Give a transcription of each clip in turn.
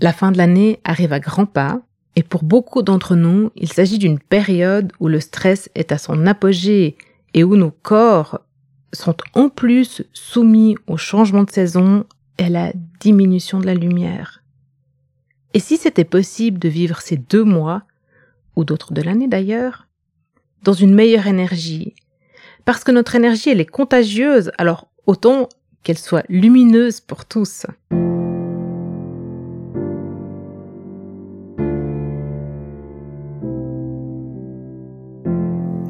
La fin de l'année arrive à grands pas et pour beaucoup d'entre nous, il s'agit d'une période où le stress est à son apogée et où nos corps sont en plus soumis au changement de saison et à la diminution de la lumière. Et si c'était possible de vivre ces deux mois, ou d'autres de l'année d'ailleurs, dans une meilleure énergie, parce que notre énergie elle est contagieuse, alors autant qu'elle soit lumineuse pour tous.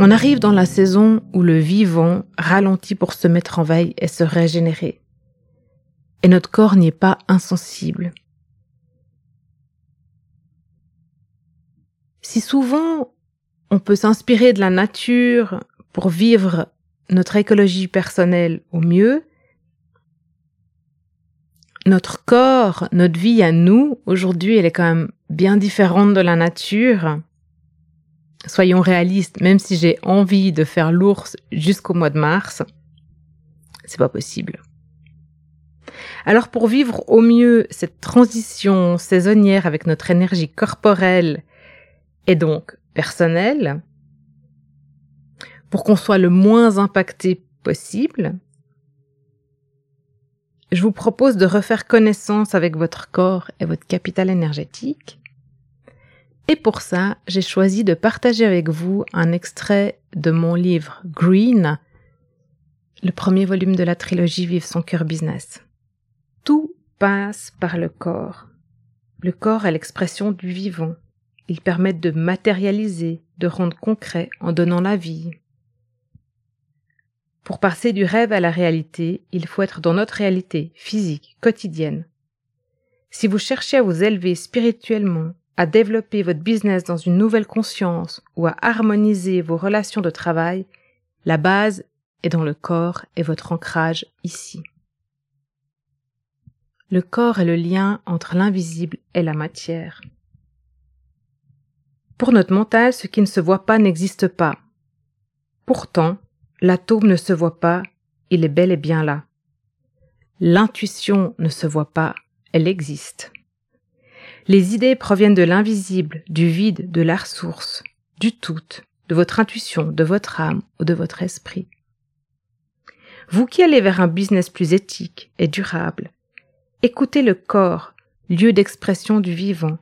On arrive dans la saison où le vivant ralentit pour se mettre en veille et se régénérer. Et notre corps n'y est pas insensible. Si souvent on peut s'inspirer de la nature pour vivre notre écologie personnelle au mieux, notre corps, notre vie à nous, aujourd'hui, elle est quand même bien différente de la nature soyons réalistes, même si j'ai envie de faire l'ours jusqu'au mois de mars, c'est pas possible. Alors pour vivre au mieux cette transition saisonnière avec notre énergie corporelle et donc personnelle, pour qu'on soit le moins impacté possible, je vous propose de refaire connaissance avec votre corps et votre capital énergétique et pour ça, j'ai choisi de partager avec vous un extrait de mon livre Green, le premier volume de la trilogie Vive son cœur business. Tout passe par le corps. Le corps est l'expression du vivant. Il permet de matérialiser, de rendre concret en donnant la vie. Pour passer du rêve à la réalité, il faut être dans notre réalité physique, quotidienne. Si vous cherchez à vous élever spirituellement, à développer votre business dans une nouvelle conscience ou à harmoniser vos relations de travail, la base est dans le corps et votre ancrage ici. Le corps est le lien entre l'invisible et la matière. Pour notre mental, ce qui ne se voit pas n'existe pas. Pourtant, l'atome ne se voit pas, il est bel et bien là. L'intuition ne se voit pas, elle existe. Les idées proviennent de l'invisible, du vide, de la ressource, du tout, de votre intuition, de votre âme ou de votre esprit. Vous qui allez vers un business plus éthique et durable, écoutez le corps, lieu d'expression du vivant.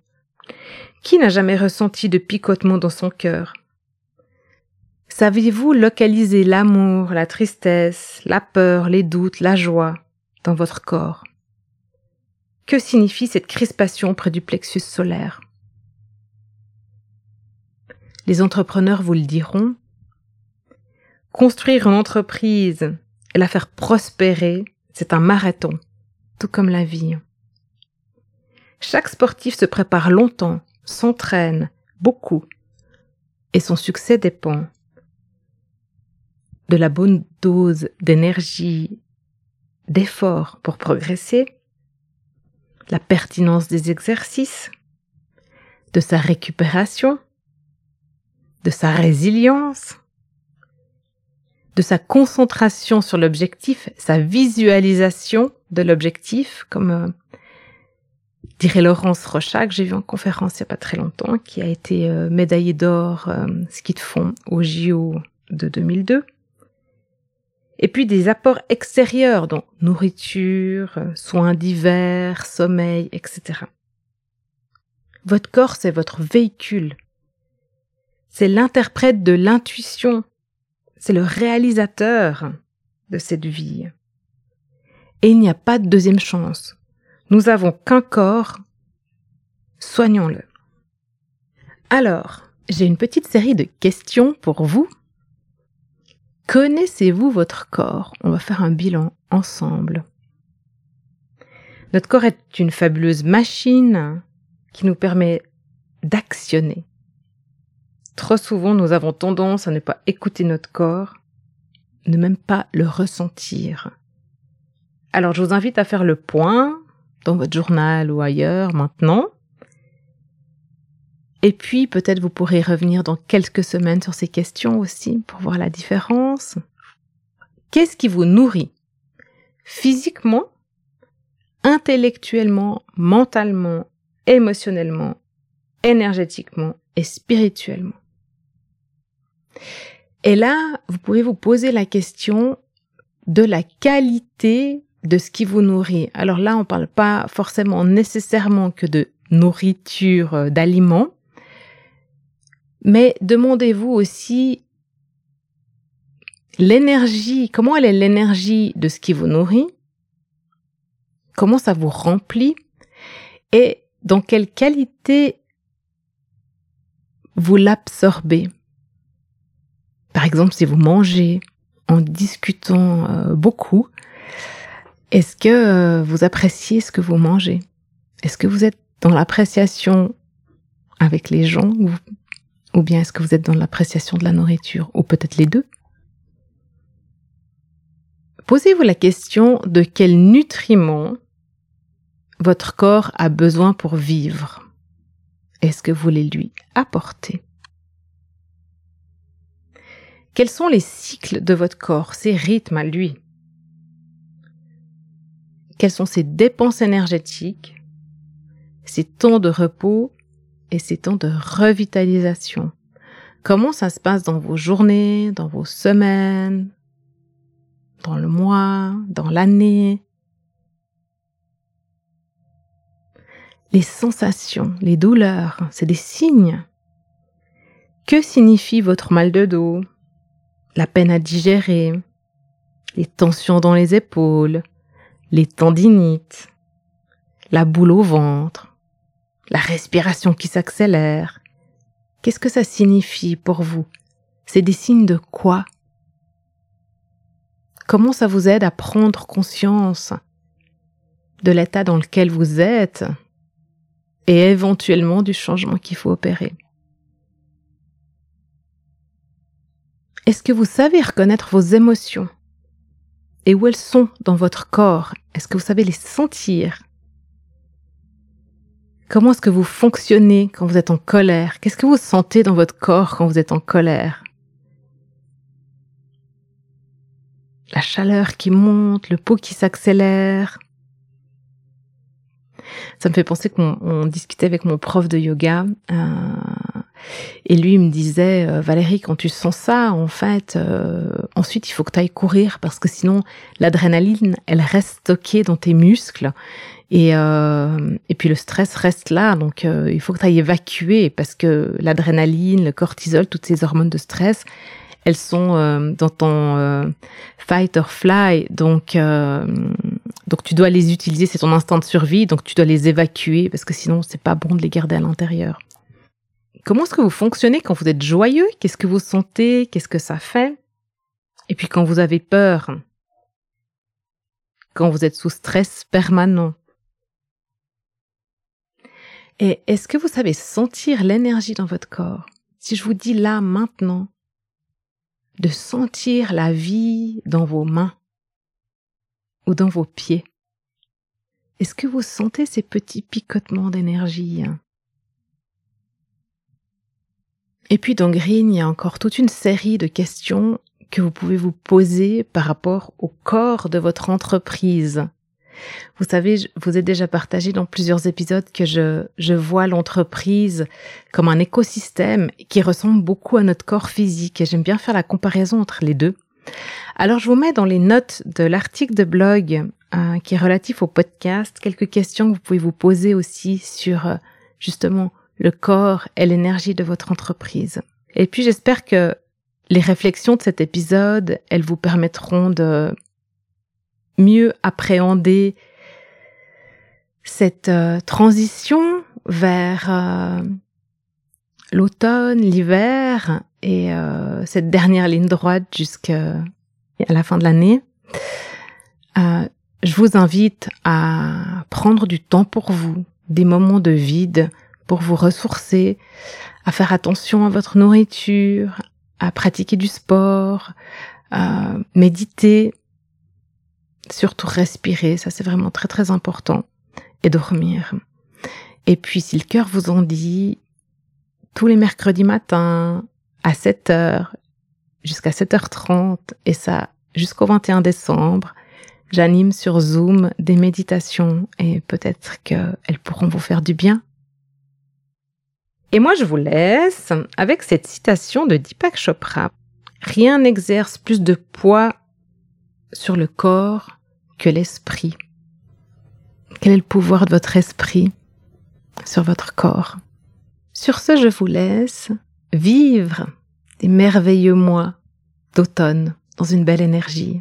Qui n'a jamais ressenti de picotement dans son cœur? Savez-vous localiser l'amour, la tristesse, la peur, les doutes, la joie dans votre corps? Que signifie cette crispation près du plexus solaire? Les entrepreneurs vous le diront. Construire une entreprise et la faire prospérer, c'est un marathon, tout comme la vie. Chaque sportif se prépare longtemps, s'entraîne beaucoup, et son succès dépend de la bonne dose d'énergie, d'effort pour progresser, la pertinence des exercices, de sa récupération, de sa résilience, de sa concentration sur l'objectif, sa visualisation de l'objectif, comme euh, dirait Laurence Rochac, que j'ai vu en conférence il n'y a pas très longtemps, qui a été euh, médaillée d'or euh, ski de fond au JO de 2002. Et puis des apports extérieurs, donc nourriture, soins divers, sommeil, etc. Votre corps, c'est votre véhicule. C'est l'interprète de l'intuition. C'est le réalisateur de cette vie. Et il n'y a pas de deuxième chance. Nous avons qu'un corps. Soignons-le. Alors, j'ai une petite série de questions pour vous Connaissez-vous votre corps? On va faire un bilan ensemble. Notre corps est une fabuleuse machine qui nous permet d'actionner. Trop souvent, nous avons tendance à ne pas écouter notre corps, ne même pas le ressentir. Alors, je vous invite à faire le point dans votre journal ou ailleurs maintenant et puis peut-être vous pourrez revenir dans quelques semaines sur ces questions aussi pour voir la différence. Qu'est-ce qui vous nourrit? Physiquement, intellectuellement, mentalement, émotionnellement, énergétiquement et spirituellement. Et là, vous pouvez vous poser la question de la qualité de ce qui vous nourrit. Alors là, on ne parle pas forcément nécessairement que de nourriture, euh, d'aliments, mais demandez-vous aussi l'énergie, comment elle est l'énergie de ce qui vous nourrit, comment ça vous remplit et dans quelle qualité vous l'absorbez. Par exemple, si vous mangez en discutant euh, beaucoup, est-ce que euh, vous appréciez ce que vous mangez? Est-ce que vous êtes dans l'appréciation avec les gens ou bien est-ce que vous êtes dans l'appréciation de la nourriture Ou peut-être les deux? Posez-vous la question de quels nutriments votre corps a besoin pour vivre. Est-ce que vous voulez lui apporter Quels sont les cycles de votre corps, ses rythmes à lui? Quelles sont ses dépenses énergétiques, ses temps de repos et ces temps de revitalisation. Comment ça se passe dans vos journées, dans vos semaines, dans le mois, dans l'année? Les sensations, les douleurs, c'est des signes. Que signifie votre mal de dos, la peine à digérer, les tensions dans les épaules, les tendinites, la boule au ventre, la respiration qui s'accélère. Qu'est-ce que ça signifie pour vous? C'est des signes de quoi? Comment ça vous aide à prendre conscience de l'état dans lequel vous êtes et éventuellement du changement qu'il faut opérer? Est-ce que vous savez reconnaître vos émotions et où elles sont dans votre corps? Est-ce que vous savez les sentir? Comment est-ce que vous fonctionnez quand vous êtes en colère? Qu'est-ce que vous sentez dans votre corps quand vous êtes en colère? La chaleur qui monte, le pot qui s'accélère. Ça me fait penser qu'on discutait avec mon prof de yoga euh, et lui il me disait euh, Valérie quand tu sens ça en fait euh, ensuite il faut que tu ailles courir parce que sinon l'adrénaline elle reste stockée dans tes muscles. Et, euh, et puis le stress reste là, donc euh, il faut que tu ailles évacuer parce que l'adrénaline, le cortisol, toutes ces hormones de stress, elles sont euh, dans ton euh, fight or fly, donc donc tu dois les utiliser, c'est ton instinct de survie, donc tu dois les évacuer parce que sinon c'est pas bon de les garder à l'intérieur. Comment est-ce que vous fonctionnez quand vous êtes joyeux? Qu'est-ce que vous sentez? Qu'est-ce que ça fait? Et puis quand vous avez peur, quand vous êtes sous stress permanent, et est-ce que vous savez sentir l'énergie dans votre corps? Si je vous dis là, maintenant, de sentir la vie dans vos mains ou dans vos pieds, est-ce que vous sentez ces petits picotements d'énergie Et puis dans Green, il y a encore toute une série de questions que vous pouvez vous poser par rapport au corps de votre entreprise. Vous savez, je vous ai déjà partagé dans plusieurs épisodes que je, je vois l'entreprise comme un écosystème qui ressemble beaucoup à notre corps physique et j'aime bien faire la comparaison entre les deux. Alors je vous mets dans les notes de l'article de blog euh, qui est relatif au podcast quelques questions que vous pouvez vous poser aussi sur euh, justement le corps et l'énergie de votre entreprise. Et puis j'espère que les réflexions de cet épisode, elles vous permettront de mieux appréhender cette euh, transition vers euh, l'automne, l'hiver et euh, cette dernière ligne droite jusqu'à la fin de l'année. je vous invite à prendre du temps pour vous, des moments de vide pour vous ressourcer, à faire attention à votre nourriture, à pratiquer du sport, à méditer, surtout respirer, ça c'est vraiment très très important, et dormir. Et puis si le cœur vous en dit, tous les mercredis matins, à 7h, jusqu'à 7h30, et ça jusqu'au 21 décembre, j'anime sur Zoom des méditations et peut-être qu'elles pourront vous faire du bien. Et moi, je vous laisse avec cette citation de Deepak Chopra. Rien n'exerce plus de poids sur le corps que l'esprit. Quel est le pouvoir de votre esprit sur votre corps? Sur ce, je vous laisse vivre des merveilleux mois d'automne dans une belle énergie.